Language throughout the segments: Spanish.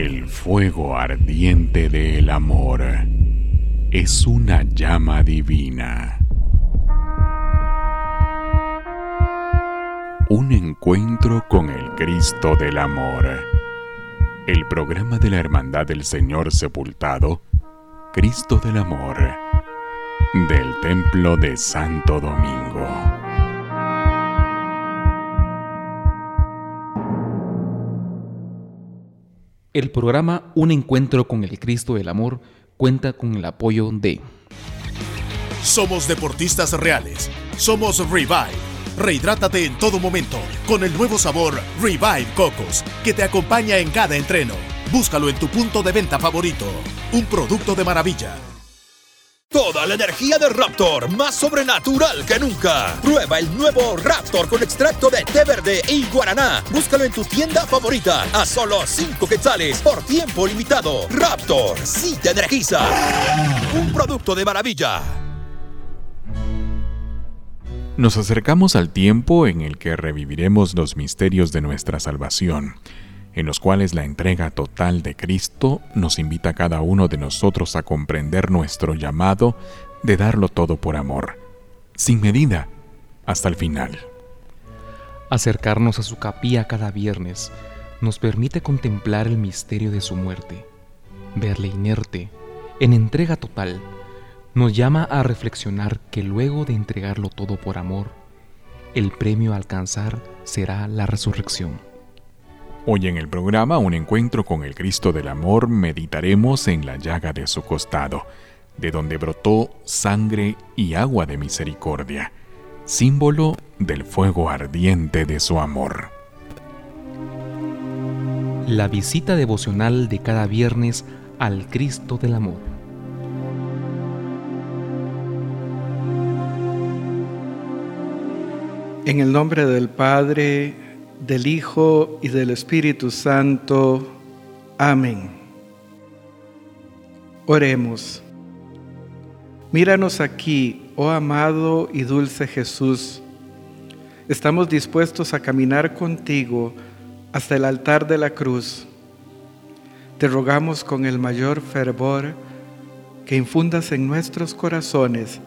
El fuego ardiente del amor es una llama divina. Un encuentro con el Cristo del Amor. El programa de la Hermandad del Señor Sepultado, Cristo del Amor, del Templo de Santo Domingo. El programa Un Encuentro con el Cristo del Amor cuenta con el apoyo de... Somos deportistas reales. Somos Revive. Rehidrátate en todo momento con el nuevo sabor Revive Cocos que te acompaña en cada entreno. Búscalo en tu punto de venta favorito. Un producto de maravilla. Toda la energía de Raptor, más sobrenatural que nunca. Prueba el nuevo Raptor con extracto de té verde y guaraná. Búscalo en tu tienda favorita a solo 5 quetzales por tiempo limitado. Raptor, sí te energiza. Un producto de maravilla. Nos acercamos al tiempo en el que reviviremos los misterios de nuestra salvación en los cuales la entrega total de Cristo nos invita a cada uno de nosotros a comprender nuestro llamado de darlo todo por amor, sin medida, hasta el final. Acercarnos a su capilla cada viernes nos permite contemplar el misterio de su muerte. Verle inerte, en entrega total, nos llama a reflexionar que luego de entregarlo todo por amor, el premio a alcanzar será la resurrección. Hoy en el programa Un encuentro con el Cristo del Amor meditaremos en la llaga de su costado, de donde brotó sangre y agua de misericordia, símbolo del fuego ardiente de su amor. La visita devocional de cada viernes al Cristo del Amor. En el nombre del Padre, del Hijo y del Espíritu Santo. Amén. Oremos. Míranos aquí, oh amado y dulce Jesús. Estamos dispuestos a caminar contigo hasta el altar de la cruz. Te rogamos con el mayor fervor que infundas en nuestros corazones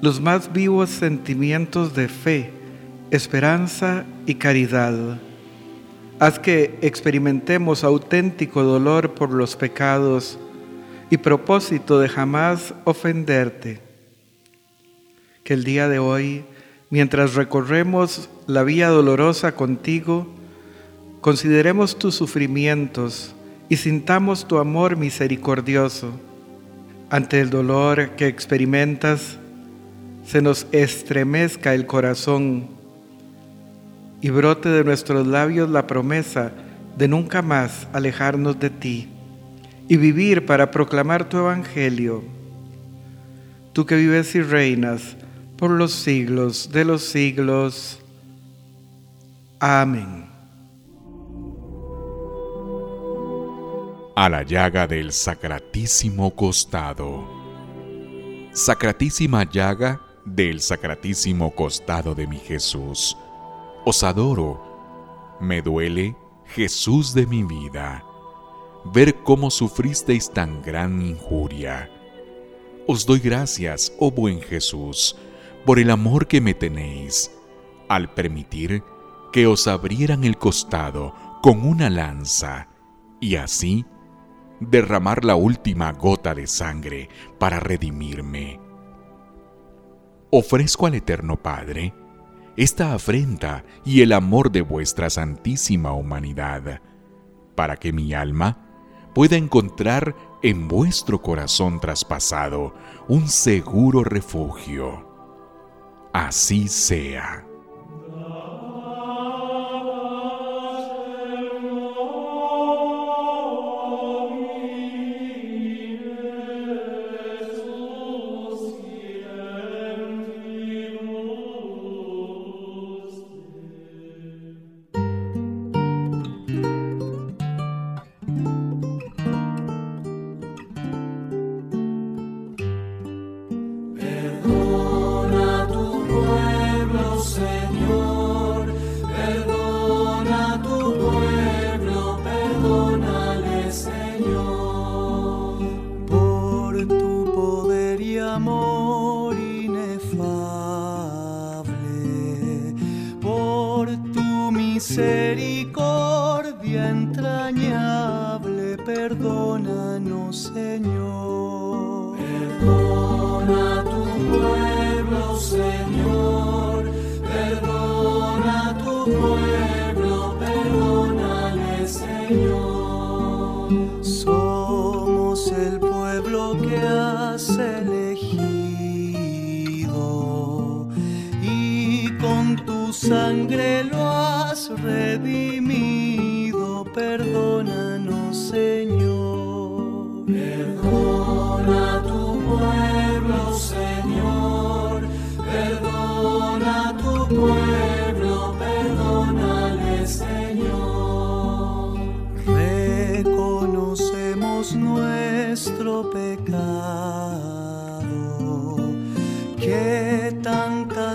los más vivos sentimientos de fe esperanza y caridad. Haz que experimentemos auténtico dolor por los pecados y propósito de jamás ofenderte. Que el día de hoy, mientras recorremos la vía dolorosa contigo, consideremos tus sufrimientos y sintamos tu amor misericordioso. Ante el dolor que experimentas, se nos estremezca el corazón y brote de nuestros labios la promesa de nunca más alejarnos de ti y vivir para proclamar tu evangelio. Tú que vives y reinas por los siglos de los siglos. Amén. A la llaga del sacratísimo costado. Sacratísima llaga del sacratísimo costado de mi Jesús os adoro. Me duele, Jesús de mi vida, ver cómo sufristeis tan gran injuria. Os doy gracias, oh buen Jesús, por el amor que me tenéis, al permitir que os abrieran el costado con una lanza y así derramar la última gota de sangre para redimirme. Ofrezco al Eterno Padre esta afrenta y el amor de vuestra santísima humanidad, para que mi alma pueda encontrar en vuestro corazón traspasado un seguro refugio. Así sea.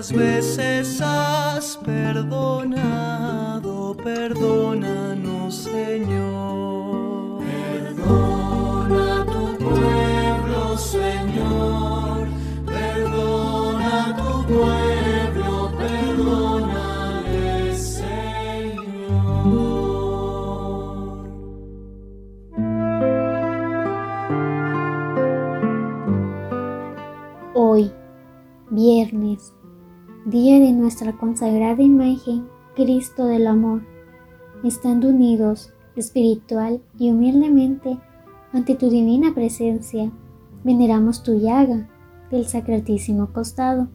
Tantas veces has perdonado, perdónanos, Señor. Perdona tu pueblo, Señor. Perdona tu pueblo, perdónale, Señor. Hoy, viernes, día de nuestra consagrada imagen, Cristo del Amor, estando unidos espiritual y humildemente ante tu divina presencia, veneramos tu llaga del sacratísimo costado,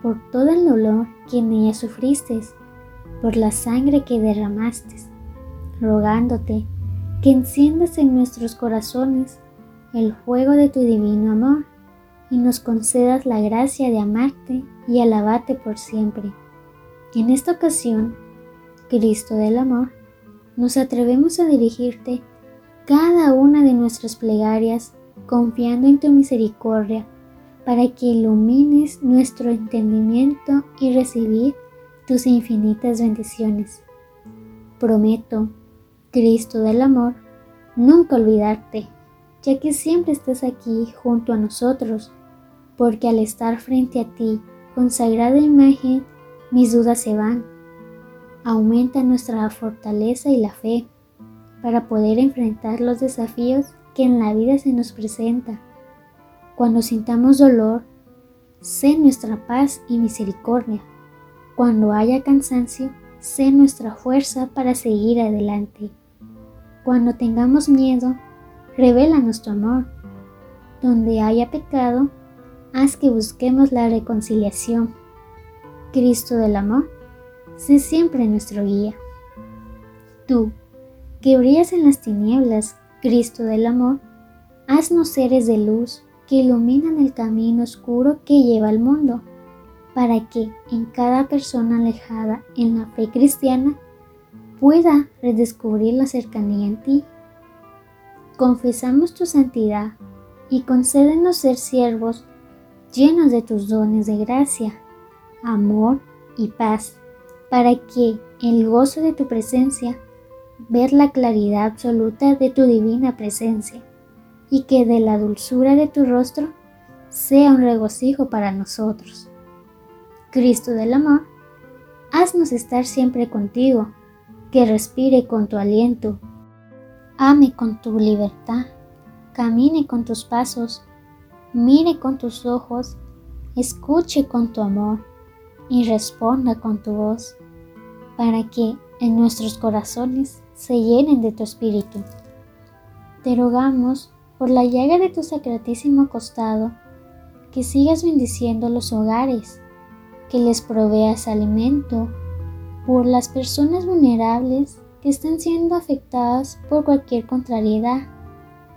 por todo el dolor que en ella sufriste, por la sangre que derramaste, rogándote que enciendas en nuestros corazones el fuego de tu divino amor y nos concedas la gracia de amarte y alabarte por siempre. En esta ocasión, Cristo del Amor, nos atrevemos a dirigirte cada una de nuestras plegarias confiando en tu misericordia para que ilumines nuestro entendimiento y recibir tus infinitas bendiciones. Prometo, Cristo del Amor, nunca olvidarte, ya que siempre estás aquí junto a nosotros, porque al estar frente a ti, consagrada imagen, mis dudas se van. Aumenta nuestra fortaleza y la fe para poder enfrentar los desafíos que en la vida se nos presenta. Cuando sintamos dolor, sé nuestra paz y misericordia. Cuando haya cansancio, sé nuestra fuerza para seguir adelante. Cuando tengamos miedo, revélanos tu amor. Donde haya pecado, haz que busquemos la reconciliación. Cristo del amor, sé siempre nuestro guía. Tú, que brillas en las tinieblas, Cristo del amor, haznos seres de luz que iluminan el camino oscuro que lleva al mundo, para que en cada persona alejada en la fe cristiana pueda redescubrir la cercanía en ti. Confesamos tu santidad y concédenos ser siervos llenos de tus dones de gracia, amor y paz, para que el gozo de tu presencia ver la claridad absoluta de tu divina presencia y que de la dulzura de tu rostro sea un regocijo para nosotros. Cristo del amor, haznos estar siempre contigo, que respire con tu aliento, ame con tu libertad, camine con tus pasos, mire con tus ojos, escuche con tu amor y responda con tu voz, para que en nuestros corazones se llenen de tu espíritu. Te rogamos por la llaga de tu sacratísimo costado, que sigas bendiciendo los hogares, que les proveas alimento, por las personas vulnerables que están siendo afectadas por cualquier contrariedad,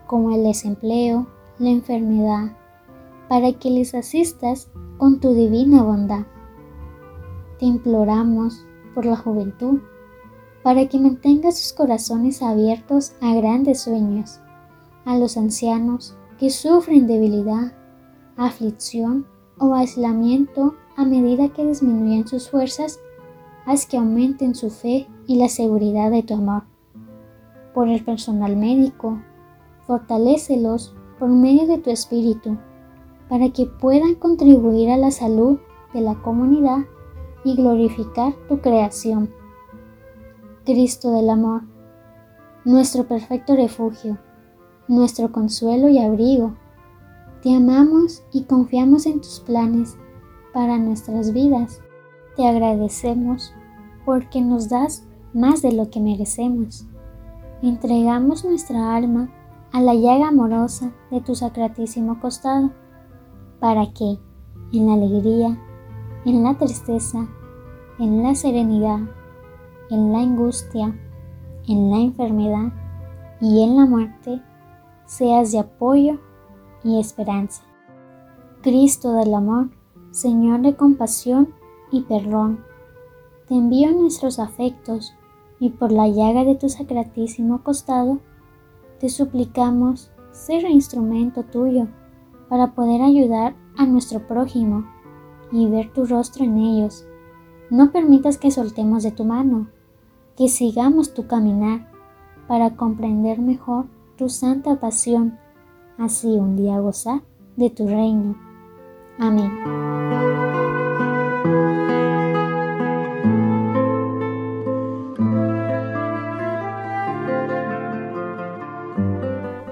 como el desempleo, la enfermedad, para que les asistas con tu divina bondad. Te imploramos por la juventud, para que mantenga sus corazones abiertos a grandes sueños, a los ancianos que sufren debilidad, aflicción o aislamiento a medida que disminuyen sus fuerzas, haz que aumenten su fe y la seguridad de tu amor. Por el personal médico, fortalécelos por medio de tu espíritu, para que puedan contribuir a la salud de la comunidad y glorificar tu creación Cristo del amor, nuestro perfecto refugio, nuestro consuelo y abrigo. Te amamos y confiamos en tus planes para nuestras vidas. Te agradecemos porque nos das más de lo que merecemos. Entregamos nuestra alma a la llaga amorosa de tu sacratísimo costado, para que, en la alegría, en la tristeza, en la serenidad, en la angustia, en la enfermedad y en la muerte, seas de apoyo y esperanza. Cristo del amor, Señor de compasión y perdón, te envío nuestros afectos y por la llaga de tu sacratísimo costado, te suplicamos ser instrumento tuyo para poder ayudar a nuestro prójimo y ver tu rostro en ellos. No permitas que soltemos de tu mano, que sigamos tu caminar para comprender mejor tu santa pasión, así un día gozar de tu reino. Amén.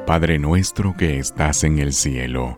Padre nuestro que estás en el cielo,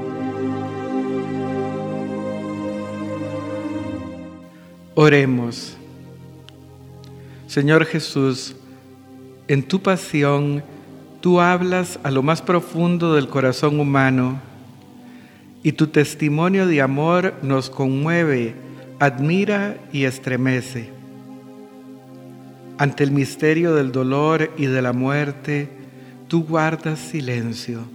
Oremos. Señor Jesús, en tu pasión tú hablas a lo más profundo del corazón humano y tu testimonio de amor nos conmueve, admira y estremece. Ante el misterio del dolor y de la muerte, tú guardas silencio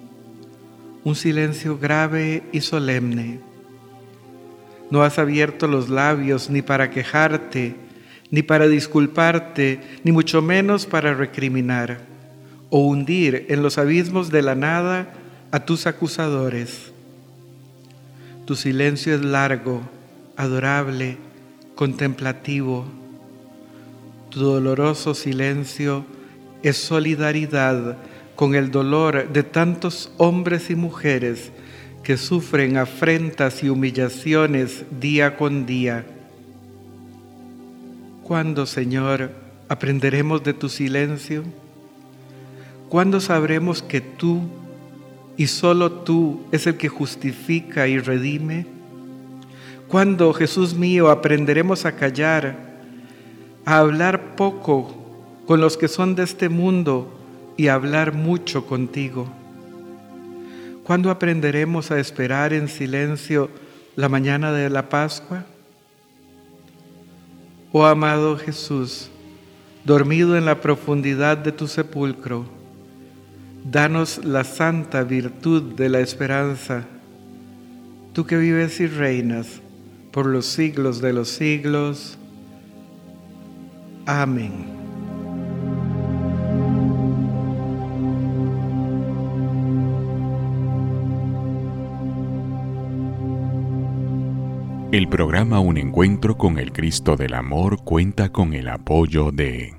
un silencio grave y solemne. No has abierto los labios ni para quejarte, ni para disculparte, ni mucho menos para recriminar o hundir en los abismos de la nada a tus acusadores. Tu silencio es largo, adorable, contemplativo. Tu doloroso silencio es solidaridad con el dolor de tantos hombres y mujeres que sufren afrentas y humillaciones día con día. ¿Cuándo, Señor, aprenderemos de tu silencio? ¿Cuándo sabremos que tú y solo tú es el que justifica y redime? ¿Cuándo, Jesús mío, aprenderemos a callar, a hablar poco con los que son de este mundo y hablar mucho contigo? ¿Cuándo aprenderemos a esperar en silencio la mañana de la Pascua? Oh amado Jesús, dormido en la profundidad de tu sepulcro, danos la santa virtud de la esperanza, tú que vives y reinas por los siglos de los siglos. Amén. El programa Un Encuentro con el Cristo del Amor cuenta con el apoyo de...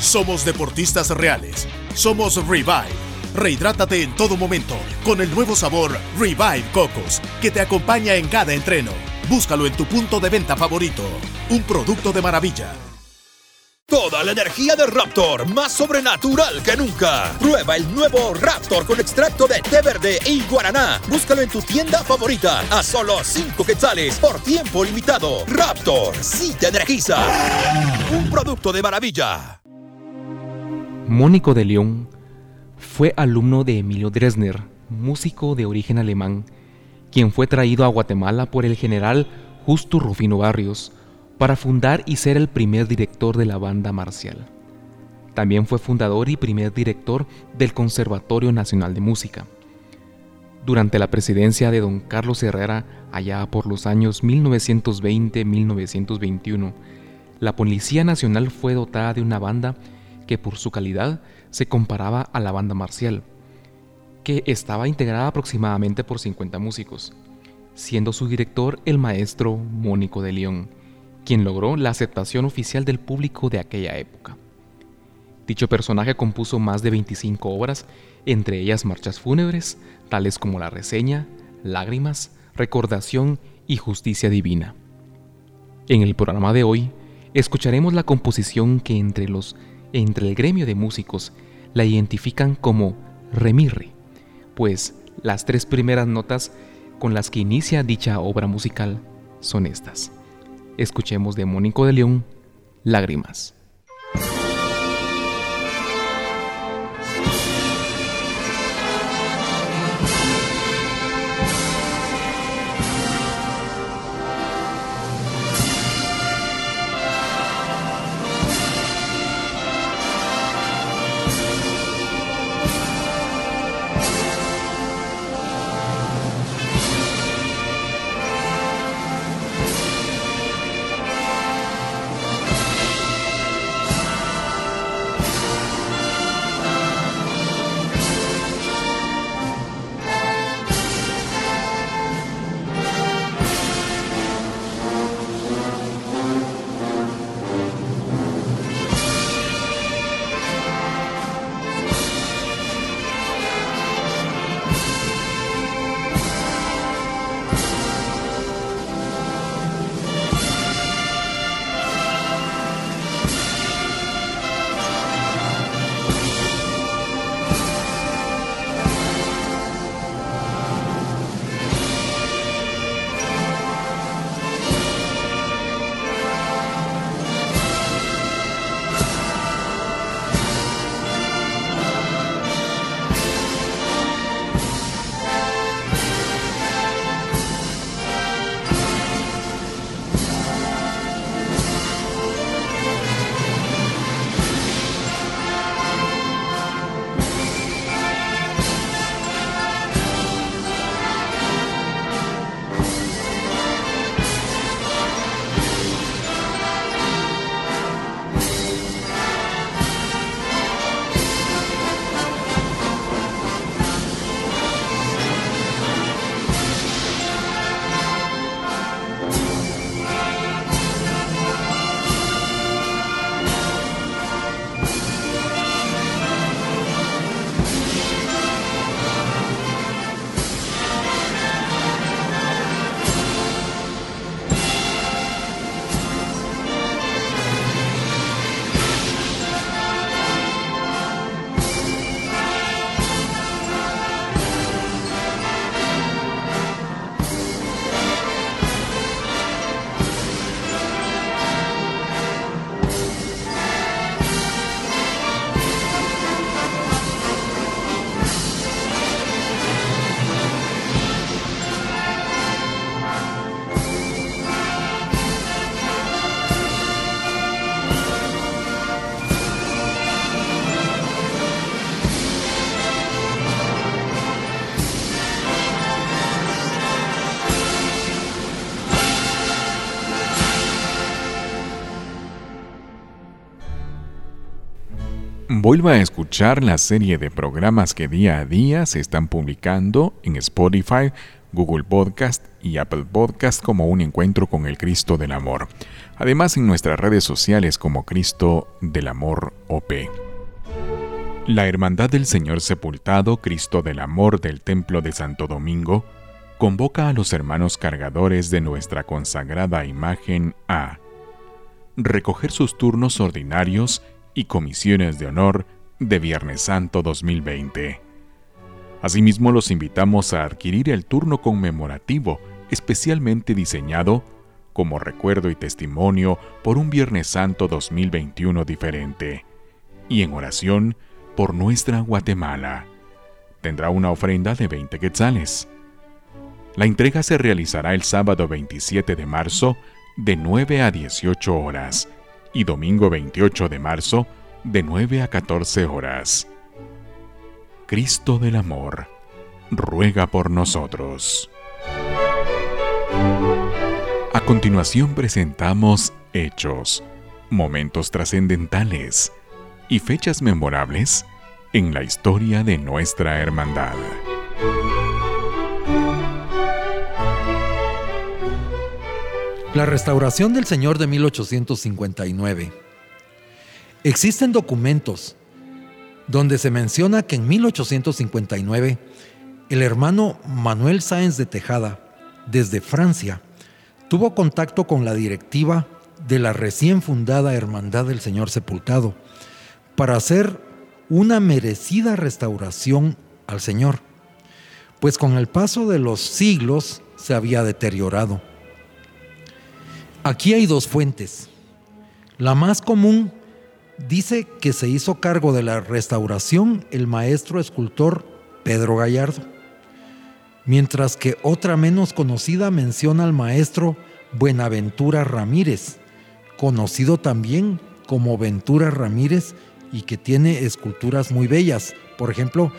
Somos deportistas reales. Somos Revive. Rehidrátate en todo momento con el nuevo sabor Revive Cocos, que te acompaña en cada entreno. Búscalo en tu punto de venta favorito. Un producto de maravilla. Toda la energía de Raptor, más sobrenatural que nunca. Prueba el nuevo Raptor con extracto de té verde y guaraná. Búscalo en tu tienda favorita a solo 5 quetzales por tiempo limitado. Raptor, sí te energiza. Un producto de maravilla. Mónico de León fue alumno de Emilio Dresner, músico de origen alemán, quien fue traído a Guatemala por el general Justo Rufino Barrios para fundar y ser el primer director de la banda marcial. También fue fundador y primer director del Conservatorio Nacional de Música. Durante la presidencia de don Carlos Herrera, allá por los años 1920-1921, la Policía Nacional fue dotada de una banda que por su calidad se comparaba a la banda marcial, que estaba integrada aproximadamente por 50 músicos, siendo su director el maestro Mónico de León, quien logró la aceptación oficial del público de aquella época. Dicho personaje compuso más de 25 obras, entre ellas marchas fúnebres, tales como La Reseña, Lágrimas, Recordación y Justicia Divina. En el programa de hoy, escucharemos la composición que entre, los, entre el gremio de músicos la identifican como remirre, pues las tres primeras notas con las que inicia dicha obra musical son estas. Escuchemos de Mónico de León, Lágrimas. Vuelva a escuchar la serie de programas que día a día se están publicando en Spotify, Google Podcast y Apple Podcast como un encuentro con el Cristo del Amor. Además en nuestras redes sociales como Cristo del Amor OP. La Hermandad del Señor Sepultado, Cristo del Amor del Templo de Santo Domingo, convoca a los hermanos cargadores de nuestra consagrada imagen a recoger sus turnos ordinarios y comisiones de honor de Viernes Santo 2020. Asimismo, los invitamos a adquirir el turno conmemorativo especialmente diseñado como recuerdo y testimonio por un Viernes Santo 2021 diferente. y en oración por nuestra Guatemala. Tendrá una ofrenda de 20 quetzales. La entrega se realizará el sábado 27 de marzo de 9 a 18 horas y domingo 28 de marzo de 9 a 14 horas. Cristo del Amor, ruega por nosotros. A continuación presentamos hechos, momentos trascendentales y fechas memorables en la historia de nuestra hermandad. La restauración del Señor de 1859. Existen documentos donde se menciona que en 1859 el hermano Manuel Sáenz de Tejada, desde Francia, tuvo contacto con la directiva de la recién fundada Hermandad del Señor Sepultado para hacer una merecida restauración al Señor, pues con el paso de los siglos se había deteriorado. Aquí hay dos fuentes. La más común dice que se hizo cargo de la restauración el maestro escultor Pedro Gallardo, mientras que otra menos conocida menciona al maestro Buenaventura Ramírez, conocido también como Ventura Ramírez y que tiene esculturas muy bellas. Por ejemplo,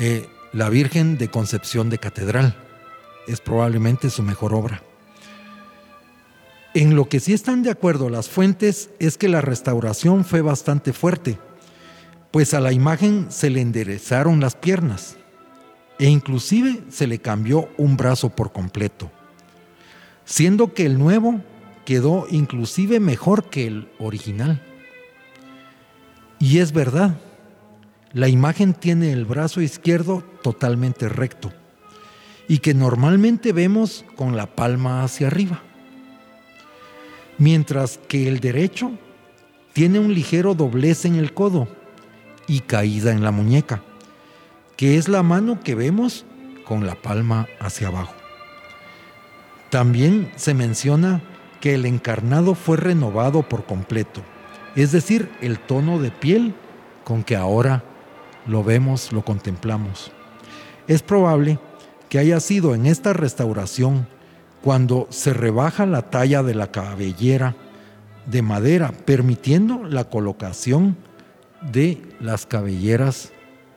eh, la Virgen de Concepción de Catedral es probablemente su mejor obra. En lo que sí están de acuerdo las fuentes es que la restauración fue bastante fuerte, pues a la imagen se le enderezaron las piernas e inclusive se le cambió un brazo por completo, siendo que el nuevo quedó inclusive mejor que el original. Y es verdad, la imagen tiene el brazo izquierdo totalmente recto y que normalmente vemos con la palma hacia arriba mientras que el derecho tiene un ligero doblez en el codo y caída en la muñeca, que es la mano que vemos con la palma hacia abajo. También se menciona que el encarnado fue renovado por completo, es decir, el tono de piel con que ahora lo vemos, lo contemplamos. Es probable que haya sido en esta restauración cuando se rebaja la talla de la cabellera de madera, permitiendo la colocación de las cabelleras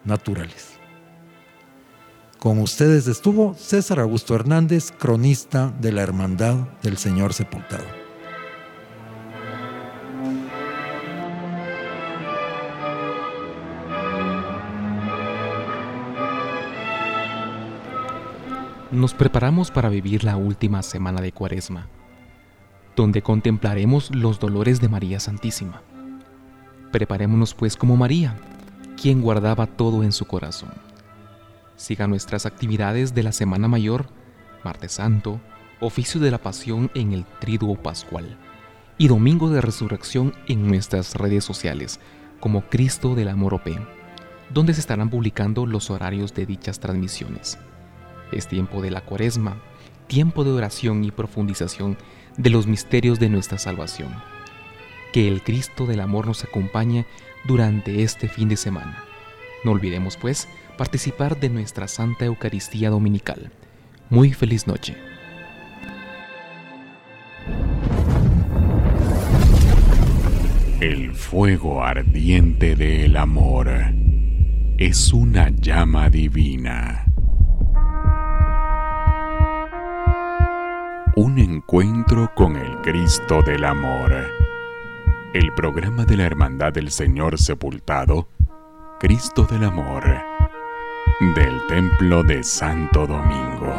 naturales. Con ustedes estuvo César Augusto Hernández, cronista de la Hermandad del Señor Sepultado. Nos preparamos para vivir la última semana de Cuaresma, donde contemplaremos los dolores de María Santísima. Preparémonos pues como María, quien guardaba todo en su corazón. Siga nuestras actividades de la Semana Mayor, Martes Santo, Oficio de la Pasión en el Triduo Pascual y Domingo de Resurrección en nuestras redes sociales como Cristo del Amor OP, donde se estarán publicando los horarios de dichas transmisiones. Es tiempo de la cuaresma, tiempo de oración y profundización de los misterios de nuestra salvación. Que el Cristo del amor nos acompañe durante este fin de semana. No olvidemos, pues, participar de nuestra Santa Eucaristía Dominical. Muy feliz noche. El fuego ardiente del amor es una llama divina Un encuentro con el Cristo del Amor. El programa de la Hermandad del Señor Sepultado, Cristo del Amor, del Templo de Santo Domingo.